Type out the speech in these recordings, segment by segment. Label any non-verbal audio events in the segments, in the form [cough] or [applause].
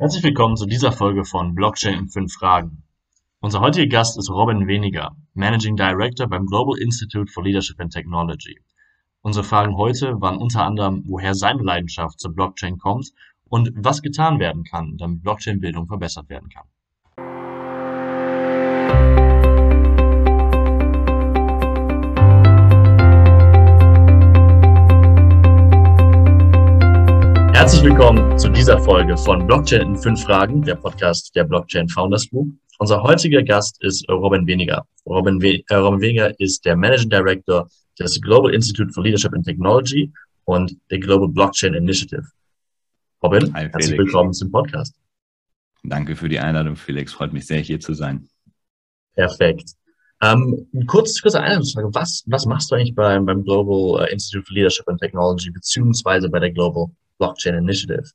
Herzlich willkommen zu dieser Folge von Blockchain in fünf Fragen. Unser heutiger Gast ist Robin Weniger, Managing Director beim Global Institute for Leadership and Technology. Unsere Fragen heute waren unter anderem, woher seine Leidenschaft zur Blockchain kommt und was getan werden kann, damit Blockchain-Bildung verbessert werden kann. Herzlich willkommen zu dieser Folge von Blockchain in fünf Fragen, der Podcast der Blockchain Founders Group. Unser heutiger Gast ist Robin Weniger. Robin, We äh, Robin Weniger ist der Managing Director des Global Institute for Leadership and Technology und der Global Blockchain Initiative. Robin, Hi, herzlich willkommen zum Podcast. Danke für die Einladung, Felix. Freut mich sehr, hier zu sein. Perfekt. Ähm, kurz, kurze Einladungsfrage. Was, was machst du eigentlich beim, beim Global äh, Institute for Leadership and Technology beziehungsweise bei der Global Blockchain Initiative?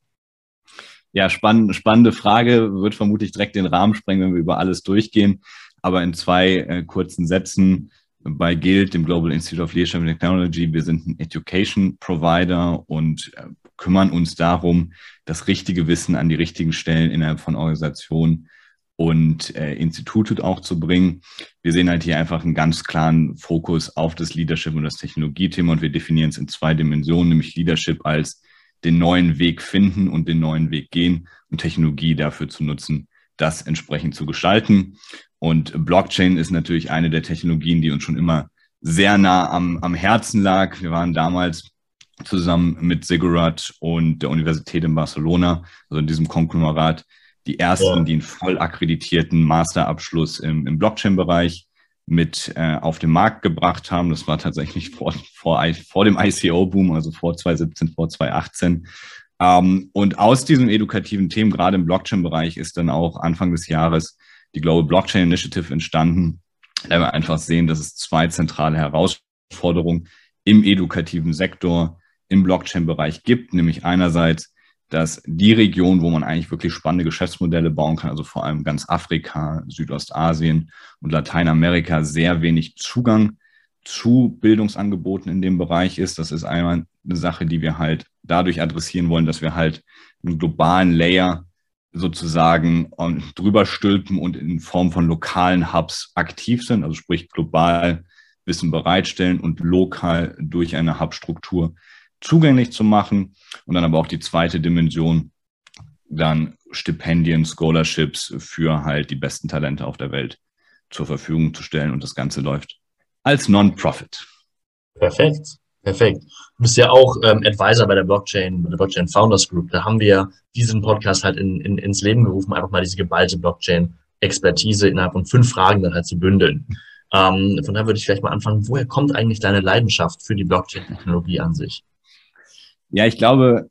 Ja, spann spannende Frage. Wird vermutlich direkt den Rahmen sprengen, wenn wir über alles durchgehen. Aber in zwei äh, kurzen Sätzen bei GILD, dem Global Institute of Leadership and Technology. Wir sind ein Education Provider und äh, kümmern uns darum, das richtige Wissen an die richtigen Stellen innerhalb von Organisationen und äh, Institute auch zu bringen. Wir sehen halt hier einfach einen ganz klaren Fokus auf das Leadership und das Technologiethema und wir definieren es in zwei Dimensionen, nämlich Leadership als den neuen Weg finden und den neuen Weg gehen und Technologie dafür zu nutzen, das entsprechend zu gestalten. Und Blockchain ist natürlich eine der Technologien, die uns schon immer sehr nah am, am Herzen lag. Wir waren damals zusammen mit Sigurat und der Universität in Barcelona, also in diesem Konglomerat, die ersten, ja. die einen voll akkreditierten Masterabschluss im, im Blockchain-Bereich mit äh, auf den Markt gebracht haben. Das war tatsächlich vor, vor, vor dem ICO-Boom, also vor 2017, vor 2018. Ähm, und aus diesem edukativen Themen, gerade im Blockchain-Bereich, ist dann auch Anfang des Jahres die Global Blockchain Initiative entstanden, da wir einfach sehen, dass es zwei zentrale Herausforderungen im edukativen Sektor im Blockchain-Bereich gibt, nämlich einerseits dass die Region, wo man eigentlich wirklich spannende Geschäftsmodelle bauen kann, also vor allem ganz Afrika, Südostasien und Lateinamerika, sehr wenig Zugang zu Bildungsangeboten in dem Bereich ist. Das ist einmal eine Sache, die wir halt dadurch adressieren wollen, dass wir halt einen globalen Layer sozusagen drüber stülpen und in Form von lokalen Hubs aktiv sind, also sprich global Wissen bereitstellen und lokal durch eine Hubstruktur zugänglich zu machen. Und dann aber auch die zweite Dimension, dann Stipendien, Scholarships für halt die besten Talente auf der Welt zur Verfügung zu stellen. Und das Ganze läuft als Non-Profit. Perfekt. Perfekt. Du bist ja auch ähm, Advisor bei der Blockchain, bei der Blockchain Founders Group. Da haben wir diesen Podcast halt in, in, ins Leben gerufen, einfach mal diese geballte Blockchain-Expertise innerhalb von fünf Fragen dann halt zu bündeln. Ähm, von daher würde ich vielleicht mal anfangen, woher kommt eigentlich deine Leidenschaft für die Blockchain-Technologie an sich? Ja, ich glaube,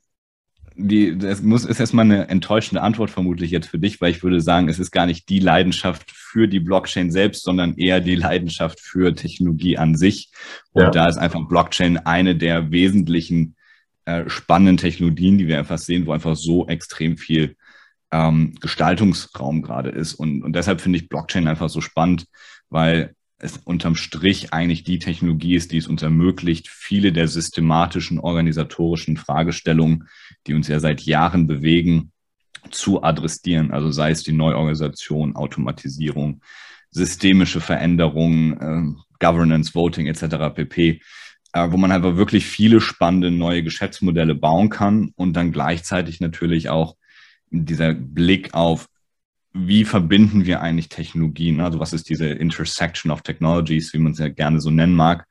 die, das muss, ist erstmal eine enttäuschende Antwort vermutlich jetzt für dich, weil ich würde sagen, es ist gar nicht die Leidenschaft für die Blockchain selbst, sondern eher die Leidenschaft für Technologie an sich. Und ja. da ist einfach Blockchain eine der wesentlichen äh, spannenden Technologien, die wir einfach sehen, wo einfach so extrem viel ähm, Gestaltungsraum gerade ist. Und, und deshalb finde ich Blockchain einfach so spannend, weil es unterm Strich eigentlich die Technologie ist, die es uns ermöglicht, viele der systematischen, organisatorischen Fragestellungen, die uns ja seit Jahren bewegen, zu adressieren. Also sei es die Neuorganisation, Automatisierung, systemische Veränderungen, äh, Governance, Voting etc. pp., äh, wo man einfach wirklich viele spannende neue Geschäftsmodelle bauen kann und dann gleichzeitig natürlich auch dieser Blick auf wie verbinden wir eigentlich Technologien? Also was ist diese Intersection of Technologies, wie man es ja gerne so nennen mag?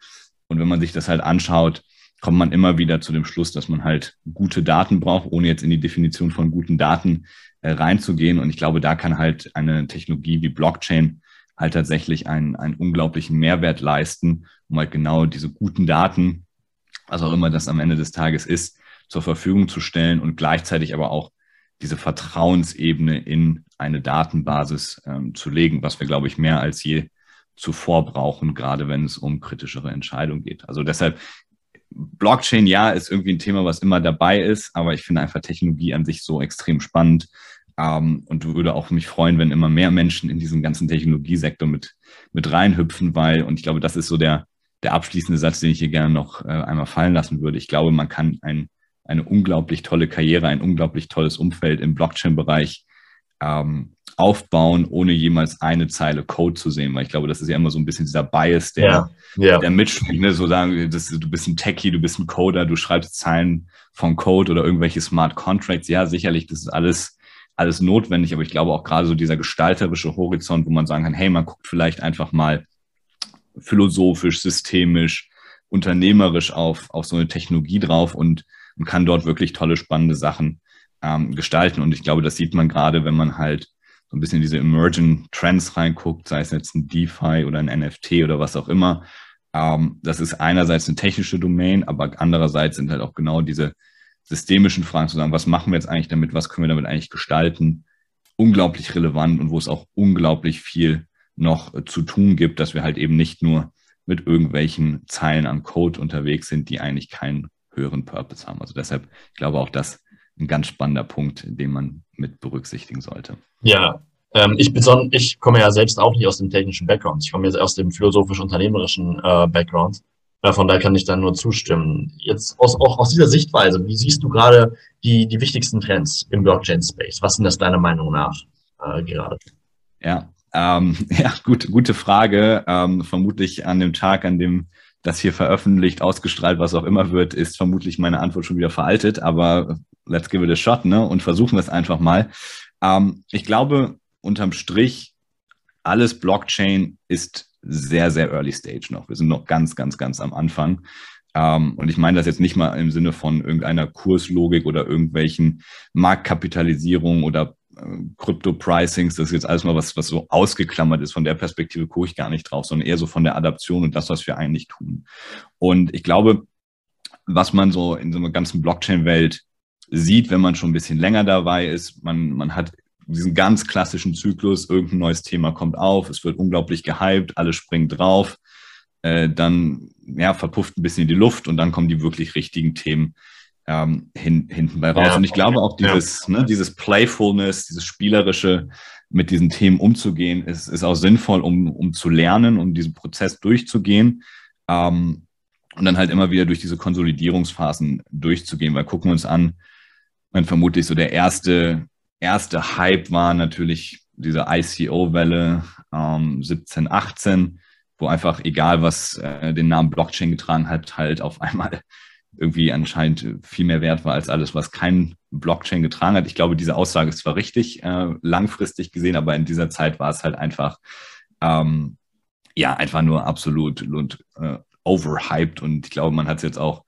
Und wenn man sich das halt anschaut, kommt man immer wieder zu dem Schluss, dass man halt gute Daten braucht, ohne jetzt in die Definition von guten Daten äh, reinzugehen. Und ich glaube, da kann halt eine Technologie wie Blockchain halt tatsächlich einen, einen unglaublichen Mehrwert leisten, um halt genau diese guten Daten, was auch immer das am Ende des Tages ist, zur Verfügung zu stellen und gleichzeitig aber auch diese Vertrauensebene in eine Datenbasis ähm, zu legen, was wir, glaube ich, mehr als je zuvor brauchen, gerade wenn es um kritischere Entscheidungen geht. Also deshalb, Blockchain, ja, ist irgendwie ein Thema, was immer dabei ist, aber ich finde einfach Technologie an sich so extrem spannend ähm, und würde auch mich freuen, wenn immer mehr Menschen in diesen ganzen Technologiesektor mit, mit reinhüpfen, weil, und ich glaube, das ist so der, der abschließende Satz, den ich hier gerne noch äh, einmal fallen lassen würde. Ich glaube, man kann ein eine unglaublich tolle Karriere, ein unglaublich tolles Umfeld im Blockchain-Bereich ähm, aufbauen, ohne jemals eine Zeile Code zu sehen. Weil ich glaube, das ist ja immer so ein bisschen dieser Bias, der, ja, ja. der mitschwingt. Ne? So sagen, das, du bist ein Techie, du bist ein Coder, du schreibst Zeilen von Code oder irgendwelche Smart Contracts. Ja, sicherlich, das ist alles, alles notwendig. Aber ich glaube auch gerade so dieser gestalterische Horizont, wo man sagen kann, hey, man guckt vielleicht einfach mal philosophisch, systemisch, unternehmerisch auf, auf so eine Technologie drauf und, und kann dort wirklich tolle, spannende Sachen ähm, gestalten. Und ich glaube, das sieht man gerade, wenn man halt so ein bisschen diese Emerging Trends reinguckt, sei es jetzt ein DeFi oder ein NFT oder was auch immer. Ähm, das ist einerseits eine technische Domain, aber andererseits sind halt auch genau diese systemischen Fragen zu sagen, was machen wir jetzt eigentlich damit, was können wir damit eigentlich gestalten, unglaublich relevant und wo es auch unglaublich viel noch äh, zu tun gibt, dass wir halt eben nicht nur mit irgendwelchen Zeilen an Code unterwegs sind, die eigentlich keinen höheren Purpose haben. Also deshalb, ich glaube auch das ein ganz spannender Punkt, den man mit berücksichtigen sollte. Ja, ähm, ich, ich komme ja selbst auch nicht aus dem technischen Background. Ich komme jetzt aus dem philosophisch-unternehmerischen äh, Background. Äh, von daher kann ich dann nur zustimmen. Jetzt aus, auch aus dieser Sichtweise, wie siehst du gerade die, die wichtigsten Trends im Blockchain-Space? Was sind das deiner Meinung nach äh, gerade? Ja, ähm, [laughs] ja, gut, gute Frage. Ähm, vermutlich an dem Tag, an dem das hier veröffentlicht, ausgestrahlt, was auch immer wird, ist vermutlich meine Antwort schon wieder veraltet. Aber let's give it a shot, ne? Und versuchen wir es einfach mal. Ähm, ich glaube, unterm Strich, alles Blockchain ist sehr, sehr early stage noch. Wir sind noch ganz, ganz, ganz am Anfang. Ähm, und ich meine das jetzt nicht mal im Sinne von irgendeiner Kurslogik oder irgendwelchen Marktkapitalisierungen oder Crypto-Pricings, das ist jetzt alles mal was, was so ausgeklammert ist. Von der Perspektive gucke ich gar nicht drauf, sondern eher so von der Adaption und das, was wir eigentlich tun. Und ich glaube, was man so in so einer ganzen Blockchain-Welt sieht, wenn man schon ein bisschen länger dabei ist. Man, man hat diesen ganz klassischen Zyklus, irgendein neues Thema kommt auf, es wird unglaublich gehypt, alle springen drauf, äh, dann ja, verpufft ein bisschen die Luft und dann kommen die wirklich richtigen Themen ähm, hin, hinten bei raus. Ja, und ich glaube auch dieses, ja. ne, dieses Playfulness, dieses Spielerische mit diesen Themen umzugehen, ist, ist auch sinnvoll, um, um zu lernen, um diesen Prozess durchzugehen. Ähm, und dann halt immer wieder durch diese Konsolidierungsphasen durchzugehen, weil gucken wir uns an, man vermutlich so der erste, erste Hype war natürlich diese ICO-Welle ähm, 17, 18, wo einfach egal, was äh, den Namen Blockchain getragen hat, halt auf einmal irgendwie anscheinend viel mehr wert war als alles, was kein Blockchain getragen hat. Ich glaube, diese Aussage ist zwar richtig, äh, langfristig gesehen, aber in dieser Zeit war es halt einfach, ähm, ja, einfach nur absolut und, äh, overhyped und ich glaube, man hat es jetzt auch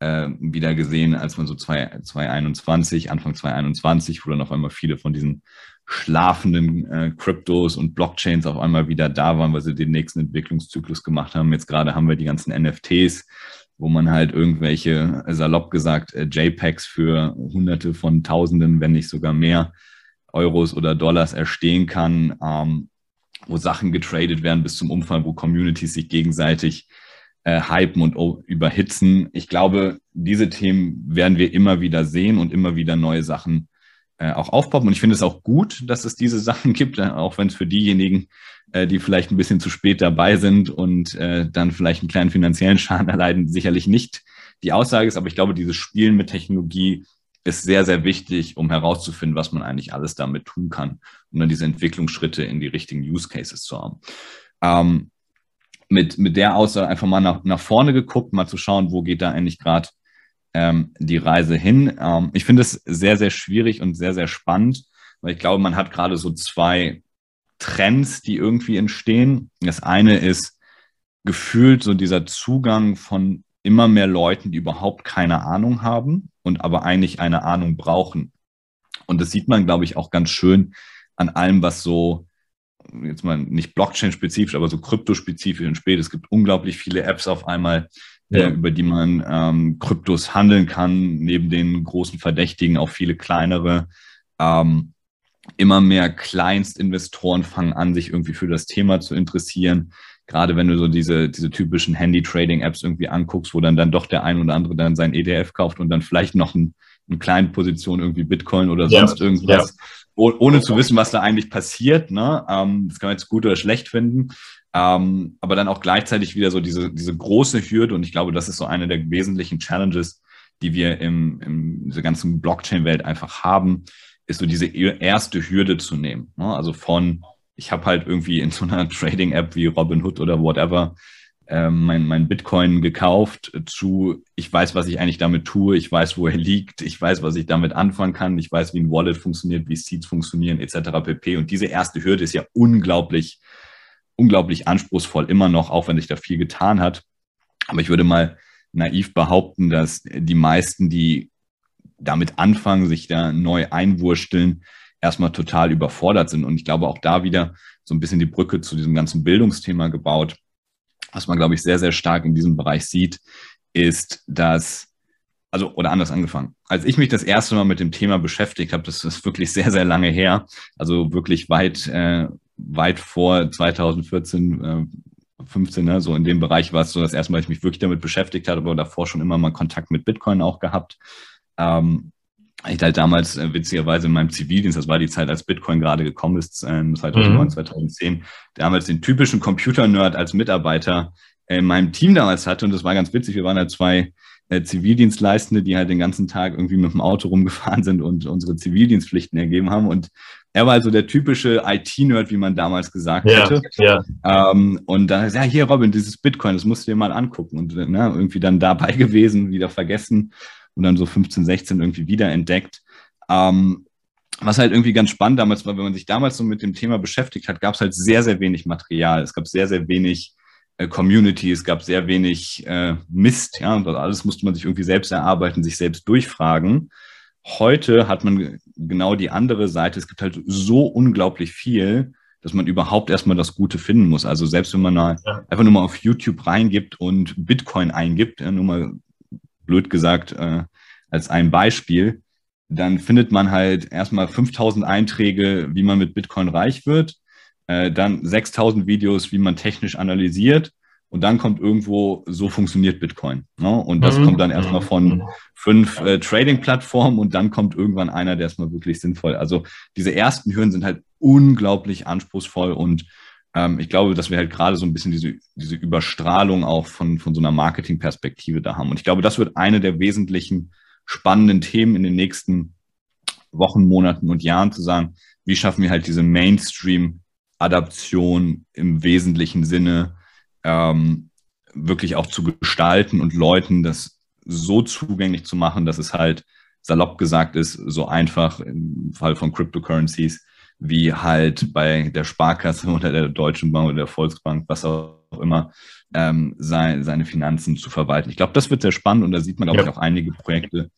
äh, wieder gesehen, als man so 2021, Anfang 2021, wo dann auf einmal viele von diesen schlafenden äh, Kryptos und Blockchains auf einmal wieder da waren, weil sie den nächsten Entwicklungszyklus gemacht haben. Jetzt gerade haben wir die ganzen NFTs, wo man halt irgendwelche, salopp gesagt, äh, JPEGs für Hunderte von Tausenden, wenn nicht sogar mehr Euros oder Dollars erstehen kann, ähm, wo Sachen getradet werden bis zum Umfang, wo Communities sich gegenseitig äh, hypen und überhitzen. Ich glaube, diese Themen werden wir immer wieder sehen und immer wieder neue Sachen äh, auch aufpoppen. Und ich finde es auch gut, dass es diese [laughs] Sachen gibt, äh, auch wenn es für diejenigen, äh, die vielleicht ein bisschen zu spät dabei sind und äh, dann vielleicht einen kleinen finanziellen [laughs] Schaden erleiden, sicherlich nicht die Aussage ist. Aber ich glaube, dieses Spielen mit Technologie ist sehr, sehr wichtig, um herauszufinden, was man eigentlich alles damit tun kann, um dann diese Entwicklungsschritte in die richtigen Use Cases zu haben. Ähm, mit, mit der Aussage einfach mal nach, nach vorne geguckt, mal zu schauen, wo geht da eigentlich gerade ähm, die Reise hin. Ähm, ich finde es sehr, sehr schwierig und sehr, sehr spannend, weil ich glaube, man hat gerade so zwei Trends, die irgendwie entstehen. Das eine ist gefühlt so dieser Zugang von immer mehr Leuten, die überhaupt keine Ahnung haben und aber eigentlich eine Ahnung brauchen. Und das sieht man, glaube ich, auch ganz schön an allem, was so jetzt mal nicht Blockchain-spezifisch, aber so kryptospezifisch und spät. Es gibt unglaublich viele Apps auf einmal, ja. äh, über die man ähm, Kryptos handeln kann, neben den großen Verdächtigen auch viele kleinere. Ähm, immer mehr Kleinstinvestoren fangen an, sich irgendwie für das Thema zu interessieren. Gerade wenn du so diese, diese typischen Handy-Trading-Apps irgendwie anguckst, wo dann, dann doch der ein oder andere dann sein ETF kauft und dann vielleicht noch ein, eine kleine Position irgendwie Bitcoin oder sonst ja, irgendwas ohne zu wissen, was da eigentlich passiert. Ne? Ähm, das kann man jetzt gut oder schlecht finden. Ähm, aber dann auch gleichzeitig wieder so diese, diese große Hürde. Und ich glaube, das ist so eine der wesentlichen Challenges, die wir im, in dieser ganzen Blockchain-Welt einfach haben, ist so diese erste Hürde zu nehmen. Ne? Also von, ich habe halt irgendwie in so einer [laughs] Trading-App wie Robinhood oder whatever ähm, mein, mein Bitcoin gekauft zu, ich weiß, was ich eigentlich damit tue, ich weiß, wo er liegt, ich weiß, was ich damit anfangen kann, ich weiß, wie ein Wallet funktioniert, wie Seeds funktionieren, etc. pp. Und diese erste Hürde ist ja unglaublich, unglaublich anspruchsvoll, immer noch, auch wenn sich da viel getan hat. Aber ich würde mal naiv behaupten, dass die meisten, die damit anfangen, sich da neu einwursteln, erstmal total überfordert sind. Und ich glaube auch da wieder so ein bisschen die Brücke zu diesem ganzen Bildungsthema gebaut. Was man, glaube ich, sehr, sehr stark in diesem Bereich sieht, ist, dass, also, oder anders angefangen. Als ich mich das erste Mal mit dem Thema beschäftigt habe, das ist wirklich sehr, sehr lange her, also wirklich weit, äh, weit vor 2014, äh, 15, ne, so in dem Bereich war es so das erste Mal, ich mich wirklich damit beschäftigt habe, aber davor schon immer mal Kontakt mit Bitcoin auch gehabt. Ähm, ich halt damals äh, witzigerweise in meinem Zivildienst, das war die Zeit, als Bitcoin gerade gekommen ist, äh, 2009, mhm. 2010, damals den typischen Computer-Nerd als Mitarbeiter äh, in meinem Team damals hatte und das war ganz witzig. Wir waren halt zwei äh, Zivildienstleistende, die halt den ganzen Tag irgendwie mit dem Auto rumgefahren sind und unsere Zivildienstpflichten ergeben haben und er war also der typische IT-Nerd, wie man damals gesagt ja, hätte. Ja. Ähm, und dann ja, hier Robin, dieses Bitcoin, das musst du dir mal angucken. Und ne, irgendwie dann dabei [laughs] gewesen, wieder vergessen und dann so 15, 16 irgendwie wiederentdeckt. Ähm, was halt irgendwie ganz spannend damals war, wenn man sich damals so mit dem Thema beschäftigt hat, gab es halt sehr, sehr wenig Material. Es gab sehr, sehr wenig äh, Community, es gab sehr wenig äh, Mist, ja, und alles musste man sich irgendwie selbst erarbeiten, sich selbst durchfragen. Heute hat man genau die andere Seite. Es gibt halt so unglaublich viel, dass man überhaupt erstmal das Gute finden muss. Also selbst wenn man ja. einfach nur mal auf YouTube reingibt und Bitcoin eingibt, nur mal blöd gesagt äh, als ein Beispiel, dann findet man halt erstmal 5000 Einträge, wie man mit Bitcoin reich wird, äh, dann 6000 Videos, wie man technisch analysiert und dann kommt irgendwo, so funktioniert Bitcoin. Ne? Und das mhm. kommt dann erstmal von mhm. fünf äh, Trading-Plattformen und dann kommt irgendwann einer, der ist mal wirklich sinnvoll. Also diese ersten Hürden sind halt unglaublich anspruchsvoll und ähm, ich glaube, dass wir halt gerade so ein bisschen diese, diese Überstrahlung auch von, von so einer Marketing-Perspektive da haben. Und ich glaube, das wird eine der wesentlichen spannenden Themen in den nächsten Wochen, Monaten und Jahren zu sagen, wie schaffen wir halt diese Mainstream-Adaption im wesentlichen Sinne, ähm, wirklich auch zu gestalten und Leuten das so zugänglich zu machen, dass es halt salopp gesagt ist, so einfach im Fall von Cryptocurrencies, wie halt bei der Sparkasse [laughs] oder der Deutschen Bank oder der Volksbank, was auch immer, ähm, sein, seine Finanzen zu verwalten. Ich glaube, das wird sehr spannend und da sieht man, glaube ja. ich, auch einige Projekte,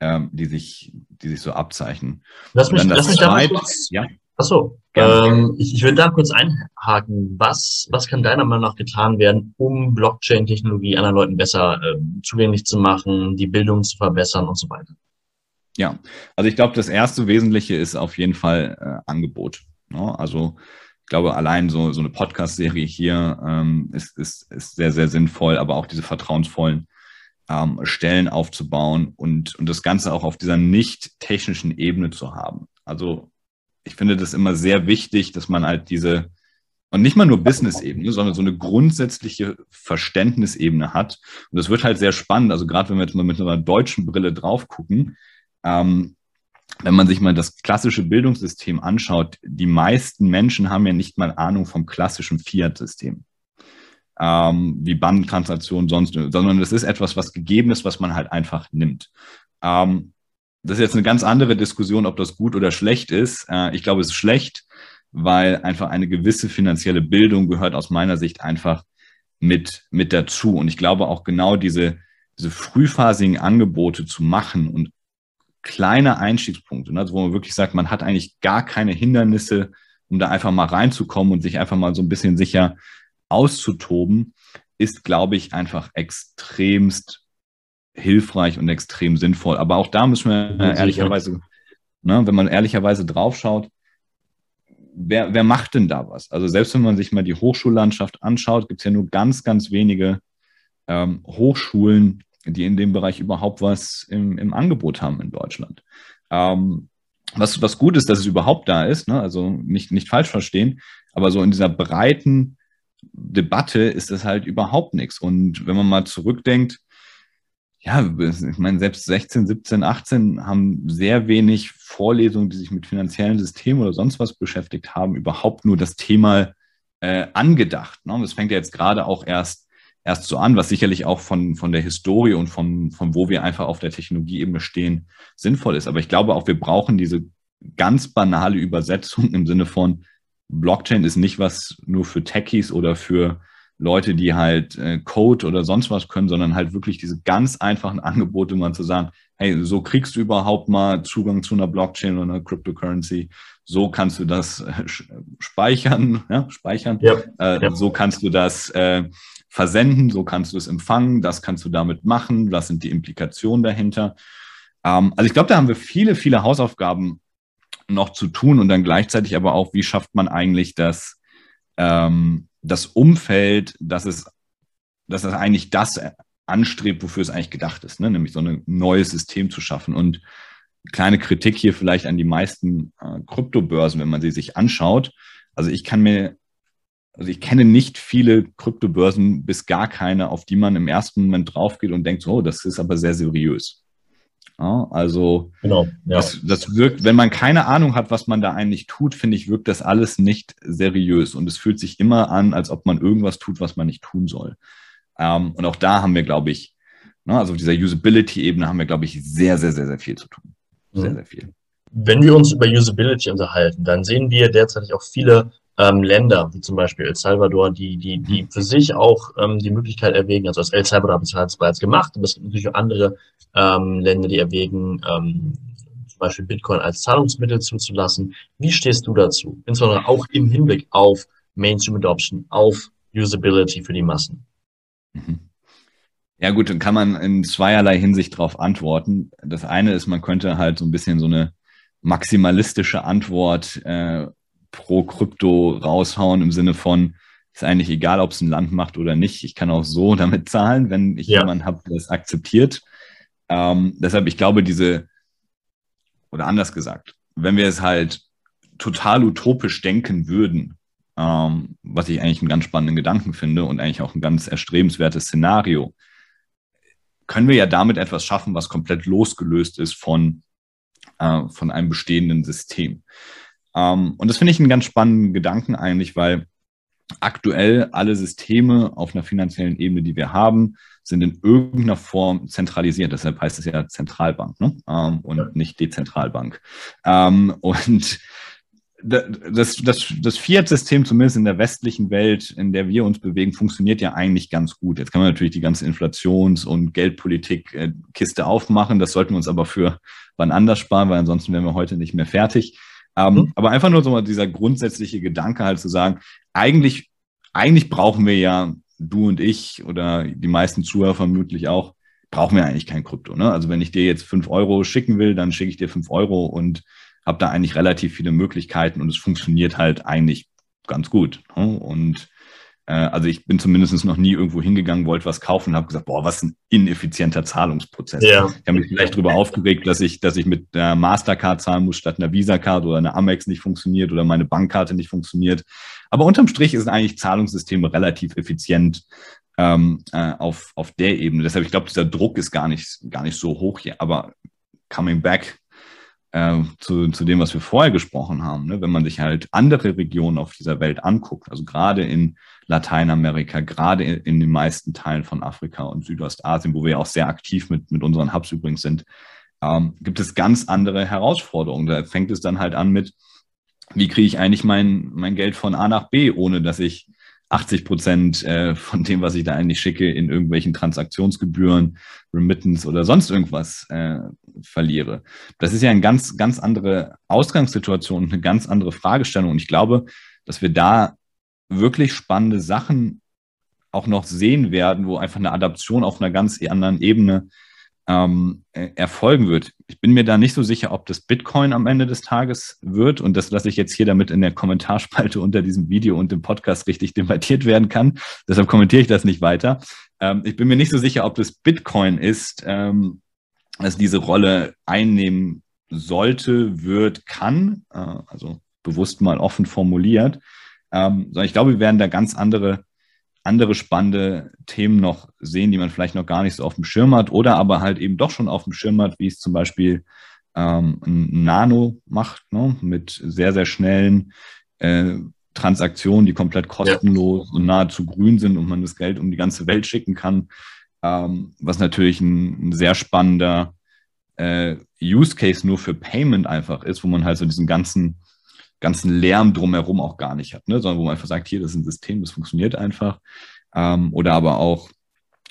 ähm, die, sich, die sich so abzeichnen. Lass mich, lass mich da mal kurz, ja? Achso, ähm, ich, ich würde da kurz einhaken. Was, was kann deiner Meinung nach getan werden, um Blockchain-Technologie anderen Leuten besser ähm, zugänglich zu machen, die Bildung zu verbessern und so weiter? Ja, also ich glaube, das erste Wesentliche ist auf jeden Fall äh, Angebot. Ne? Also ich glaube, allein so, so eine Podcast-Serie hier ähm, ist, ist, ist sehr, sehr sinnvoll, aber auch diese vertrauensvollen ähm, Stellen aufzubauen und, und das Ganze auch auf dieser nicht technischen Ebene zu haben. Also ich finde das immer sehr wichtig, dass man halt diese, und nicht mal nur Business-Ebene, sondern so eine grundsätzliche Verständnisebene hat. Und das wird halt sehr spannend. Also gerade wenn wir jetzt mal mit einer deutschen Brille drauf gucken, ähm, wenn man sich mal das klassische Bildungssystem anschaut, die meisten Menschen haben ja nicht mal Ahnung vom klassischen Fiat-System. Ähm, wie Bandentransaktionen sonst, sondern es ist etwas, was gegeben ist, was man halt einfach nimmt. Ähm, das ist jetzt eine ganz andere Diskussion, ob das gut oder schlecht ist. Äh, ich glaube, es ist schlecht, weil einfach eine gewisse finanzielle Bildung gehört aus meiner Sicht einfach mit, mit dazu. Und ich glaube auch genau diese, diese frühphasigen Angebote zu machen und kleine Einstiegspunkte, ne, also wo man wirklich sagt, man hat eigentlich gar keine Hindernisse, um da einfach mal reinzukommen und sich einfach mal so ein bisschen sicher auszutoben, ist, glaube ich, einfach extremst hilfreich und extrem sinnvoll. Aber auch da müssen wir ja, ehrlicherweise, ne, wenn man ehrlicherweise draufschaut, wer, wer macht denn da was? Also selbst wenn man sich mal die Hochschullandschaft anschaut, gibt es ja nur ganz, ganz wenige ähm, Hochschulen, die in dem Bereich überhaupt was im, im Angebot haben in Deutschland. Ähm, was, was gut ist, dass es überhaupt da ist, ne? also nicht, nicht falsch verstehen, aber so in dieser breiten Debatte ist das halt überhaupt nichts. Und wenn man mal zurückdenkt, ja, ich meine, selbst 16, 17, 18 haben sehr wenig Vorlesungen, die sich mit finanziellen Systemen oder sonst was beschäftigt haben, überhaupt nur das Thema äh, angedacht. Ne? Das fängt ja jetzt gerade auch erst, erst so an, was sicherlich auch von, von der Historie und von, von wo wir einfach auf der Technologieebene stehen, sinnvoll ist. Aber ich glaube auch, wir brauchen diese ganz banale Übersetzung im Sinne von Blockchain ist nicht was nur für Techies oder für Leute, die halt äh, Code oder sonst was können, sondern halt wirklich diese ganz einfachen Angebote, mal zu sagen, hey, so kriegst du überhaupt mal Zugang zu einer Blockchain oder einer Cryptocurrency. So kannst du das äh, speichern, ja, speichern. Ja, äh, ja. So kannst du das äh, versenden, so kannst du es empfangen, das kannst du damit machen, was sind die Implikationen dahinter. Ähm, also ich glaube, da haben wir viele, viele Hausaufgaben noch zu tun und dann gleichzeitig aber auch, wie schafft man eigentlich das, ähm, das Umfeld, dass es, dass es eigentlich das anstrebt, wofür es eigentlich gedacht ist, ne? nämlich so ein neues System zu schaffen. Und kleine Kritik hier vielleicht an die meisten äh, Kryptobörsen, wenn man sie sich anschaut. Also ich kann mir, also ich kenne nicht viele Kryptobörsen, bis gar keine, auf die man im ersten Moment draufgeht und denkt, oh, das ist aber sehr seriös. Ja, also genau, ja. das, das wirkt, wenn man keine Ahnung hat, was man da eigentlich tut, finde ich, wirkt das alles nicht seriös. Und es fühlt sich immer an, als ob man irgendwas tut, was man nicht tun soll. Ähm, und auch da haben wir, glaube ich, ne, also auf dieser Usability-Ebene haben wir, glaube ich, sehr, sehr, sehr, sehr viel zu tun. Sehr, mhm. sehr viel. Wenn wir uns über Usability unterhalten, dann sehen wir derzeit auch viele ähm, Länder, wie zum Beispiel El Salvador, die, die, die mhm. für sich auch ähm, die Möglichkeit erwägen, also das El Salvador hat es bereits gemacht, aber es gibt natürlich auch andere ähm, Länder, die erwägen, ähm, zum Beispiel Bitcoin als Zahlungsmittel zuzulassen. Wie stehst du dazu? Insbesondere auch im Hinblick auf Mainstream Adoption, auf Usability für die Massen. Mhm. Ja gut, dann kann man in zweierlei Hinsicht darauf antworten. Das eine ist, man könnte halt so ein bisschen so eine maximalistische Antwort äh, pro Krypto raushauen im Sinne von, ist eigentlich egal, ob es ein Land macht oder nicht. Ich kann auch so [laughs] damit zahlen, wenn ich ja. jemanden habe, der es akzeptiert. Ähm, deshalb, ich glaube, diese, oder anders gesagt, wenn wir es halt total utopisch denken würden, ähm, was ich eigentlich einen ganz spannenden Gedanken finde und eigentlich auch ein ganz erstrebenswertes Szenario, können wir ja damit etwas schaffen, was komplett losgelöst ist von, äh, von einem bestehenden System. Ähm, und das finde ich einen ganz spannenden Gedanken eigentlich, weil aktuell alle Systeme auf einer finanziellen Ebene, die wir haben, sind in irgendeiner Form zentralisiert. Deshalb heißt es ja Zentralbank ne? ähm, und nicht Dezentralbank. Ähm, und das, das, das Fiat-System, zumindest in der westlichen Welt, in der wir uns bewegen, funktioniert ja eigentlich ganz gut. Jetzt kann man natürlich die ganze Inflations- und Geldpolitik-Kiste aufmachen. Das sollten wir uns aber für wann anders sparen, weil ansonsten wären wir heute nicht mehr fertig. Ähm, mhm. Aber einfach nur so mal dieser grundsätzliche Gedanke halt zu sagen, eigentlich, eigentlich brauchen wir ja, du und ich oder die meisten Zuhörer vermutlich auch, brauchen wir eigentlich kein Krypto. Ne? Also wenn ich dir jetzt fünf Euro schicken will, dann schicke ich dir fünf Euro und habe da eigentlich relativ viele Möglichkeiten und es funktioniert halt eigentlich ganz gut. Ne? Und also ich bin zumindest noch nie irgendwo hingegangen, wollte was kaufen und habe gesagt, boah, was ein ineffizienter Zahlungsprozess. Ja. Ich habe mich vielleicht darüber aufgeregt, dass ich, dass ich mit der Mastercard zahlen muss statt einer Visa-Card oder eine Amex nicht funktioniert oder meine Bankkarte nicht funktioniert. Aber unterm Strich ist eigentlich Zahlungssysteme relativ effizient ähm, äh, auf, auf der Ebene. Deshalb, ich glaube, dieser Druck ist gar nicht, gar nicht so hoch hier. Aber coming back äh, zu, zu dem, was wir vorher gesprochen haben, ne? wenn man sich halt andere Regionen auf dieser Welt anguckt, also gerade in Lateinamerika, gerade in, in, den meisten Teilen von Afrika und Südostasien, wo wir auch sehr aktiv mit, mit unseren Hubs übrigens sind, ähm, gibt es ganz andere Herausforderungen. Da fängt es dann halt an mit, wie kriege ich eigentlich mein, mein Geld von A nach B, ohne dass ich 80 Prozent äh, von dem, was ich da eigentlich schicke, in irgendwelchen Transaktionsgebühren, Remittance oder sonst irgendwas äh, verliere. Das ist ja eine ganz, ganz andere Ausgangssituation und eine ganz andere Fragestellung. Und ich glaube, dass wir da wirklich spannende Sachen auch noch sehen werden, wo einfach eine Adaption auf einer ganz anderen Ebene ähm, äh, erfolgen wird. Ich bin mir da nicht so sicher, ob das Bitcoin am Ende des Tages wird und das lasse ich jetzt hier damit in der Kommentarspalte [laughs] unter diesem Video und dem Podcast richtig debattiert werden kann. Deshalb kommentiere ich das nicht weiter. Ähm, ich bin mir nicht so sicher, ob das Bitcoin ist, ähm, dass diese Rolle einnehmen sollte, wird, kann, äh, also bewusst mal offen formuliert. Ähm, sondern ich glaube, wir werden da ganz andere andere spannende Themen noch sehen, die man vielleicht noch gar nicht so auf dem Schirm hat oder aber halt eben doch schon auf dem Schirm hat, wie es zum Beispiel ähm, ein Nano macht, ne? mit sehr, sehr schnellen äh, Transaktionen, die komplett kostenlos ja. und nahezu grün sind und man das Geld um die ganze Welt schicken kann, ähm, was natürlich ein, ein sehr spannender äh, Use Case nur für Payment einfach ist, wo man halt so diesen ganzen ganzen Lärm drumherum auch gar nicht hat, ne? sondern wo man einfach sagt, hier, das ist ein System, das funktioniert einfach. Ähm, oder aber auch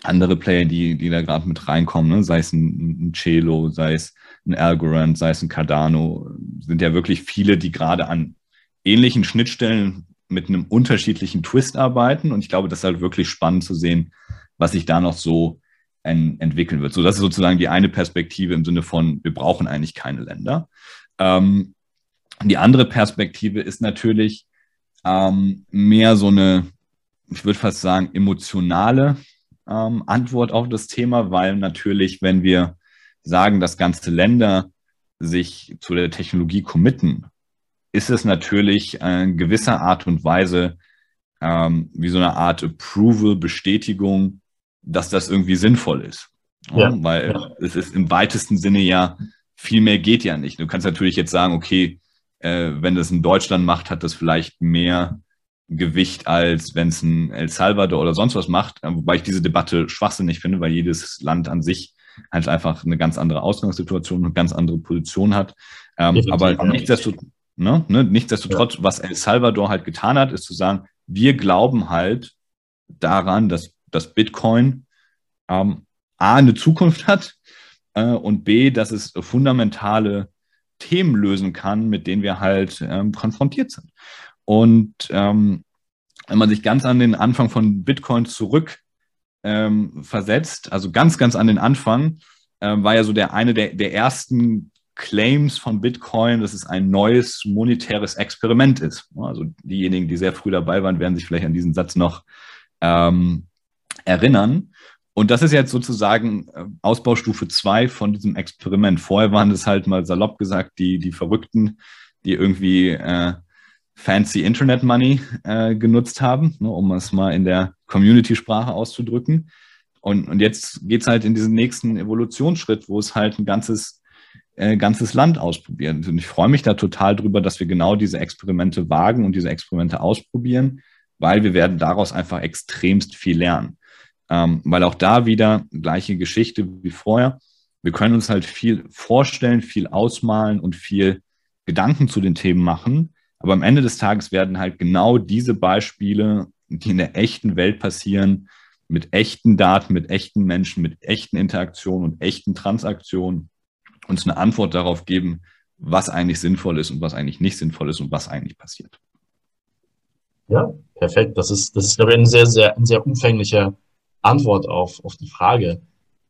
andere Player, die, die da gerade mit reinkommen, ne? sei es ein, ein Celo, sei es ein Algorand, sei es ein Cardano, sind ja wirklich viele, die gerade an ähnlichen Schnittstellen mit einem unterschiedlichen Twist arbeiten. Und ich glaube, das ist halt wirklich spannend zu sehen, was sich da noch so en entwickeln wird. So, das ist sozusagen die eine Perspektive im Sinne von, wir brauchen eigentlich keine Länder. Ähm, die andere Perspektive ist natürlich ähm, mehr so eine, ich würde fast sagen, emotionale ähm, Antwort auf das Thema, weil natürlich, wenn wir sagen, dass ganze Länder sich zu der Technologie committen, ist es natürlich in gewisser Art und Weise ähm, wie so eine Art Approval, Bestätigung, dass das irgendwie sinnvoll ist. Ja, weil es ist im weitesten Sinne ja, viel mehr geht ja nicht. Du kannst natürlich jetzt sagen, okay, äh, wenn das in Deutschland macht, hat das vielleicht mehr Gewicht, als wenn es ein El Salvador oder sonst was macht. Äh, wobei ich diese Debatte schwachsinnig finde, weil jedes Land an sich halt einfach eine ganz andere Ausgangssituation, eine ganz andere Position hat. Ähm, aber nichtsdestotrotz, ne, ne, nichtsdestotrotz, ja. was El Salvador halt getan hat, ist zu sagen, wir glauben halt daran, dass, dass Bitcoin ähm, A, eine Zukunft hat äh, und B, dass es fundamentale Themen lösen kann, mit denen wir halt ähm, konfrontiert sind. Und ähm, wenn man sich ganz an den Anfang von Bitcoin zurück ähm, versetzt, also ganz, ganz an den Anfang, äh, war ja so der eine der, der ersten Claims von Bitcoin, dass es ein neues monetäres Experiment ist. Also diejenigen, die sehr früh dabei waren, werden sich vielleicht an diesen Satz noch ähm, erinnern. Und das ist jetzt sozusagen äh, Ausbaustufe zwei von diesem Experiment. Vorher waren es halt mal salopp gesagt die, die Verrückten, die irgendwie äh, fancy Internet Money äh, genutzt haben, ne, um es mal in der Community-Sprache auszudrücken. Und, und jetzt geht es halt in diesen nächsten Evolutionsschritt, wo es halt ein ganzes, äh, ganzes Land ausprobiert. Und ich freue mich da total drüber, dass wir genau diese Experimente wagen und diese Experimente ausprobieren, weil wir werden daraus einfach extremst viel lernen. Ähm, weil auch da wieder gleiche Geschichte wie vorher. Wir können uns halt viel vorstellen, viel ausmalen und viel Gedanken zu den Themen machen. Aber am Ende des Tages werden halt genau diese Beispiele, die in der echten Welt passieren, mit echten Daten, mit echten Menschen, mit echten Interaktionen und echten Transaktionen uns eine Antwort darauf geben, was eigentlich sinnvoll ist und was eigentlich nicht sinnvoll ist und was eigentlich passiert. Ja, perfekt. Das ist, das ist, glaube ich, ein sehr, sehr, ein sehr umfänglicher Antwort auf, auf die Frage.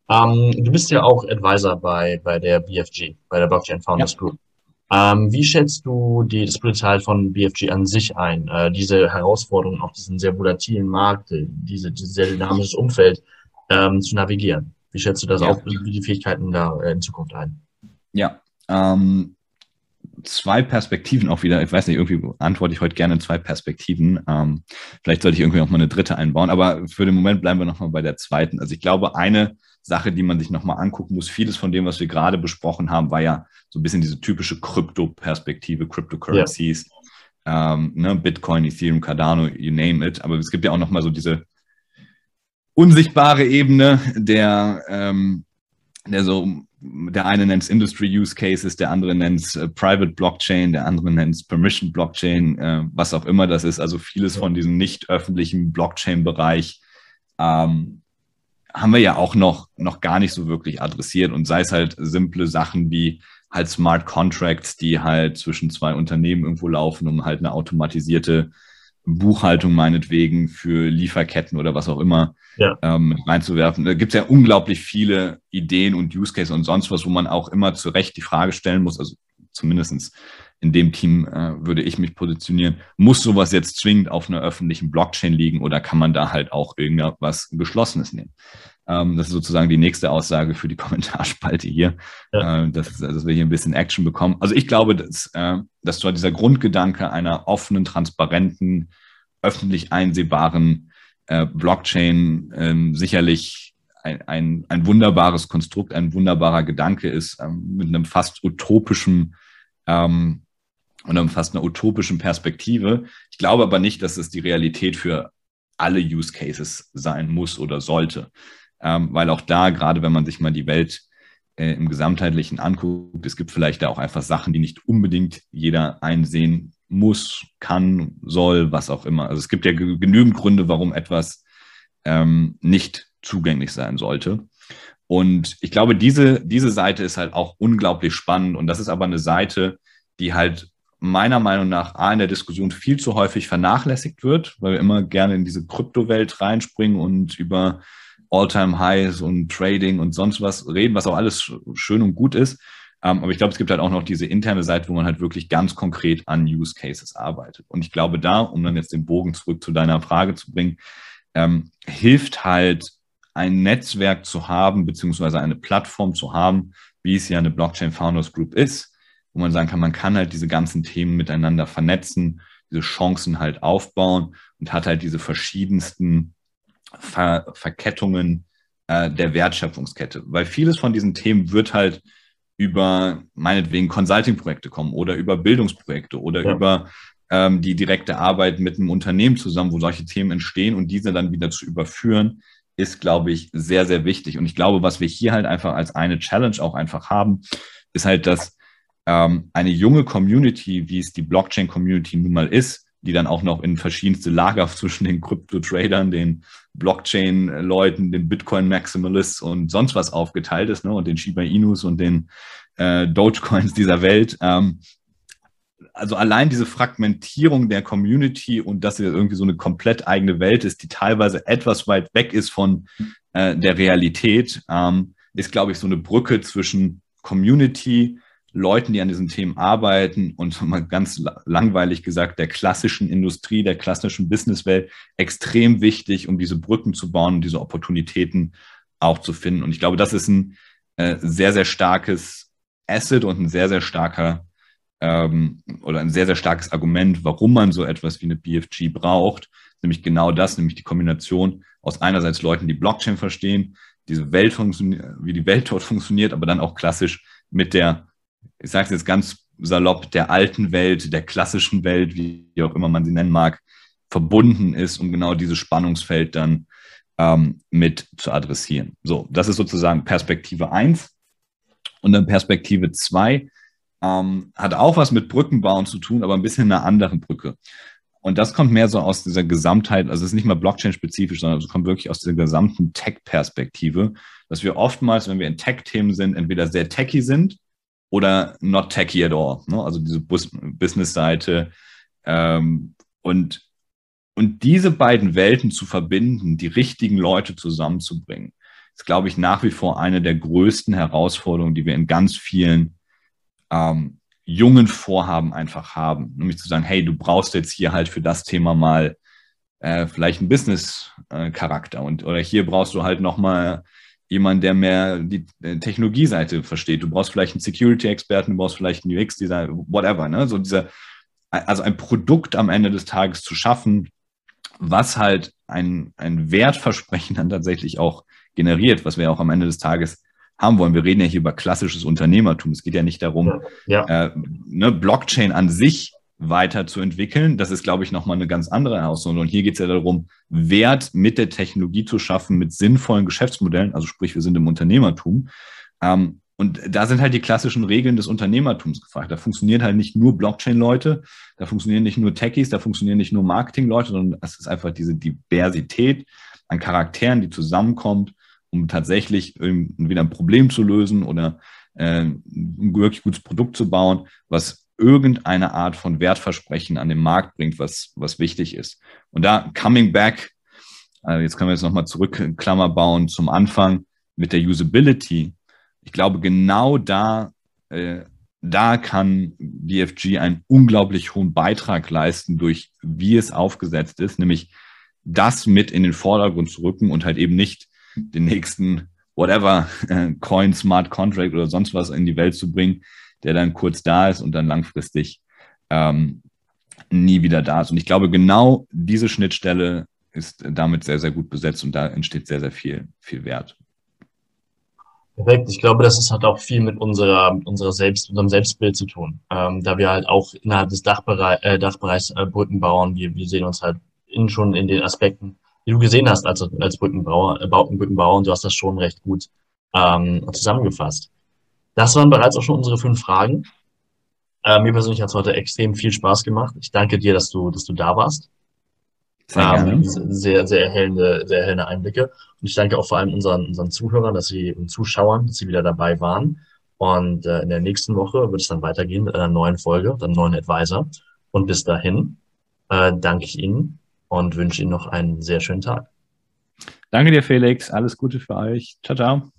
Ähm, du bist ja auch Advisor bei, bei der BFG, bei der Blockchain Founders ja. Group. Ähm, wie schätzt du die, das Potenzial von BFG an sich ein? Äh, diese Herausforderungen, auch diesen sehr volatilen Markt, äh, diese, dieses sehr dynamisches Umfeld ähm, zu navigieren? Wie schätzt du das ja. auch, wie die Fähigkeiten da äh, in Zukunft ein? Ja, ähm, zwei Perspektiven auch wieder. Ich weiß nicht, irgendwie antworte ich heute gerne in zwei Perspektiven. Ähm, vielleicht sollte ich irgendwie noch mal eine dritte einbauen, aber für den Moment bleiben wir noch mal bei der zweiten. Also ich glaube, eine Sache, die man sich noch mal angucken muss, vieles von dem, was wir gerade besprochen haben, war ja so ein bisschen diese typische Krypto-Perspektive, Cryptocurrencies, ja. ähm, ne, Bitcoin, Ethereum, Cardano, you name it. Aber es gibt ja auch noch mal so diese unsichtbare Ebene der, ähm, der so der eine nennt es Industry Use Cases, der andere nennt es äh, Private Blockchain, der andere nennt es Permission Blockchain, äh, was auch immer das ist. Also vieles von diesem nicht öffentlichen Blockchain-Bereich ähm, haben wir ja auch noch, noch gar nicht so wirklich adressiert. Und sei es halt simple Sachen wie halt Smart Contracts, die halt zwischen zwei Unternehmen irgendwo laufen, um halt eine automatisierte Buchhaltung meinetwegen für Lieferketten oder was auch immer ja. ähm, reinzuwerfen. Da gibt es ja unglaublich viele Ideen und Use Cases und sonst was, wo man auch immer zu Recht die Frage stellen muss, also zumindestens in dem Team äh, würde ich mich positionieren, muss sowas jetzt zwingend auf einer öffentlichen Blockchain liegen oder kann man da halt auch irgendwas Geschlossenes nehmen? Ähm, das ist sozusagen die nächste Aussage für die [laughs] Kommentarspalte hier, ja. äh, dass, dass, wir hier ein bisschen Action bekommen. Also ich glaube, dass, äh, dass zwar dieser Grundgedanke einer offenen, transparenten, öffentlich einsehbaren äh, Blockchain ähm, sicherlich ein, ein, ein wunderbares Konstrukt, ein wunderbarer Gedanke ist, ähm, mit einem fast utopischen ähm, und fast einer utopischen Perspektive. Ich glaube aber nicht, dass es die Realität für alle Use Cases sein muss oder sollte. Ähm, weil auch da, gerade wenn man sich mal die Welt äh, im Gesamtheitlichen anguckt, es gibt vielleicht da auch einfach Sachen, die nicht unbedingt jeder einsehen muss, kann, soll, was auch immer. Also es gibt ja genügend Gründe, warum etwas ähm, nicht zugänglich sein sollte. Und ich glaube, diese, diese Seite ist halt auch unglaublich spannend. Und das ist aber eine Seite, die halt meiner Meinung nach A in der Diskussion viel zu häufig vernachlässigt wird, weil wir immer gerne in diese Kryptowelt reinspringen und über All-Time-Highs und Trading und sonst was reden, was auch alles schön und gut ist. Ähm, aber ich glaube, es gibt halt auch noch diese interne Seite, wo man halt wirklich ganz konkret an Use Cases arbeitet. Und ich glaube da, um dann jetzt den Bogen zurück zu deiner Frage zu bringen, ähm, hilft halt ein Netzwerk zu haben, beziehungsweise eine Plattform zu haben, wie es ja eine Blockchain Founders Group ist, wo man sagen kann, man kann halt diese ganzen Themen miteinander vernetzen, diese Chancen halt aufbauen und hat halt diese verschiedensten Ver Verkettungen äh, der Wertschöpfungskette. Weil vieles von diesen Themen wird halt über meinetwegen Consulting-Projekte kommen oder über Bildungsprojekte oder ja. über ähm, die direkte Arbeit mit einem Unternehmen zusammen, wo solche Themen entstehen und diese dann wieder zu überführen, ist, glaube ich, sehr, sehr wichtig. Und ich glaube, was wir hier halt einfach als eine Challenge auch einfach haben, ist halt, dass ähm, eine junge Community, wie es die Blockchain-Community nun mal ist, die dann auch noch in verschiedenste Lager [laughs] zwischen den Krypto-Tradern, den Blockchain-Leuten, den Bitcoin-Maximalists und sonst was aufgeteilt ist, ne, und den Shiba Inus und den äh, Dogecoins dieser Welt. Ähm, also allein diese Fragmentierung der Community und dass sie irgendwie so eine komplett eigene Welt ist, die teilweise etwas weit weg ist von äh, der Realität, ähm, ist, glaube ich, so eine Brücke zwischen Community, Leuten, die an diesen Themen arbeiten und mal ganz langweilig gesagt, der klassischen Industrie, der klassischen Businesswelt extrem wichtig, um diese Brücken zu bauen und diese Opportunitäten auch zu finden. Und ich glaube, das ist ein äh, sehr, sehr starkes Asset und ein sehr, sehr starker ähm, oder ein sehr, sehr starkes Argument, warum man so etwas wie eine BFG braucht. Nämlich genau das, nämlich die Kombination aus einerseits Leuten, die Blockchain verstehen, diese Welt funktioniert, wie die Welt dort funktioniert, aber dann auch klassisch mit der ich sage es jetzt ganz salopp, der alten Welt, der klassischen Welt, wie auch immer man sie nennen mag, verbunden ist, um genau dieses Spannungsfeld dann ähm, mit zu adressieren. So, das ist sozusagen Perspektive 1. Und dann Perspektive 2 ähm, hat auch was mit Brückenbauen zu tun, aber ein bisschen eine andere Brücke. Und das kommt mehr so aus dieser Gesamtheit, also es ist nicht mal Blockchain-spezifisch, sondern es kommt wirklich aus der gesamten Tech-Perspektive, dass wir oftmals, wenn wir in Tech-Themen sind, entweder sehr techy sind oder not techy at all. Ne? Also diese Business-Seite. Ähm, und, und diese beiden Welten zu verbinden, die richtigen Leute zusammenzubringen, ist, glaube ich, nach wie vor eine der größten Herausforderungen, die wir in ganz vielen ähm, jungen Vorhaben einfach haben. Nämlich zu sagen, hey, du brauchst jetzt hier halt für das Thema mal äh, vielleicht einen Business-Charakter und oder hier brauchst du halt nochmal jemand, der mehr die äh, Technologieseite versteht. Du brauchst vielleicht einen Security-Experten, du brauchst vielleicht einen UX-Designer, whatever. Ne? So dieser, also ein Produkt am Ende des Tages zu schaffen, was halt ein, ein Wertversprechen dann tatsächlich auch generiert, was wir auch am Ende des Tages haben wollen. Wir reden ja hier über klassisches Unternehmertum. Es geht ja nicht darum, ja. äh, ne, Blockchain an sich weiterzuentwickeln. Das ist, glaube ich, nochmal eine ganz andere Herausforderung. Und hier geht es ja darum, Wert mit der Technologie zu schaffen, mit sinnvollen Geschäftsmodellen. Also sprich, wir sind im Unternehmertum. Ähm, und da sind halt die klassischen Regeln des Unternehmertums gefragt. Da funktionieren halt nicht nur Blockchain-Leute, da funktionieren nicht nur Techies, da funktionieren nicht nur Marketing-Leute, sondern es ist einfach diese Diversität an Charakteren, die zusammenkommt, um tatsächlich wieder ein Problem zu lösen oder äh, ein wirklich gutes Produkt zu bauen, was irgendeine Art von Wertversprechen an den Markt bringt, was, was wichtig ist. Und da coming back, also jetzt können wir jetzt nochmal zurück in Klammer bauen zum Anfang mit der Usability. Ich glaube, genau da, äh, da kann BFG einen unglaublich hohen Beitrag leisten durch wie es aufgesetzt ist, nämlich das mit in den Vordergrund zu rücken und halt eben nicht den nächsten whatever äh, Coin, Smart Contract oder sonst was in die Welt zu bringen, der dann kurz da ist und dann langfristig ähm, nie wieder da ist. Und ich glaube, genau diese Schnittstelle ist damit sehr, sehr gut besetzt und da entsteht sehr, sehr viel, viel Wert. Perfekt. Ich glaube, das hat auch viel mit unserer, unserer Selbst, unserem Selbstbild zu tun. Ähm, da wir halt auch innerhalb des Dachbereich, äh, Dachbereichs äh, Brücken bauen, wir, wir sehen uns halt in, schon in den Aspekten, die du gesehen hast als, als Brückenbauer, äh, Brückenbauer und du hast das schon recht gut ähm, zusammengefasst. Das waren bereits auch schon unsere fünf Fragen. Äh, mir persönlich hat es heute extrem viel Spaß gemacht. Ich danke dir, dass du, dass du da warst. Sehr, ähm, sehr, sehr erhellende, sehr erhellende Einblicke. Und ich danke auch vor allem unseren, unseren Zuhörern, dass sie und Zuschauern, dass sie wieder dabei waren. Und äh, in der nächsten Woche wird es dann weitergehen mit einer neuen Folge, einem neuen Advisor. Und bis dahin äh, danke ich Ihnen und wünsche Ihnen noch einen sehr schönen Tag. Danke dir, Felix. Alles Gute für euch. Ciao, ciao.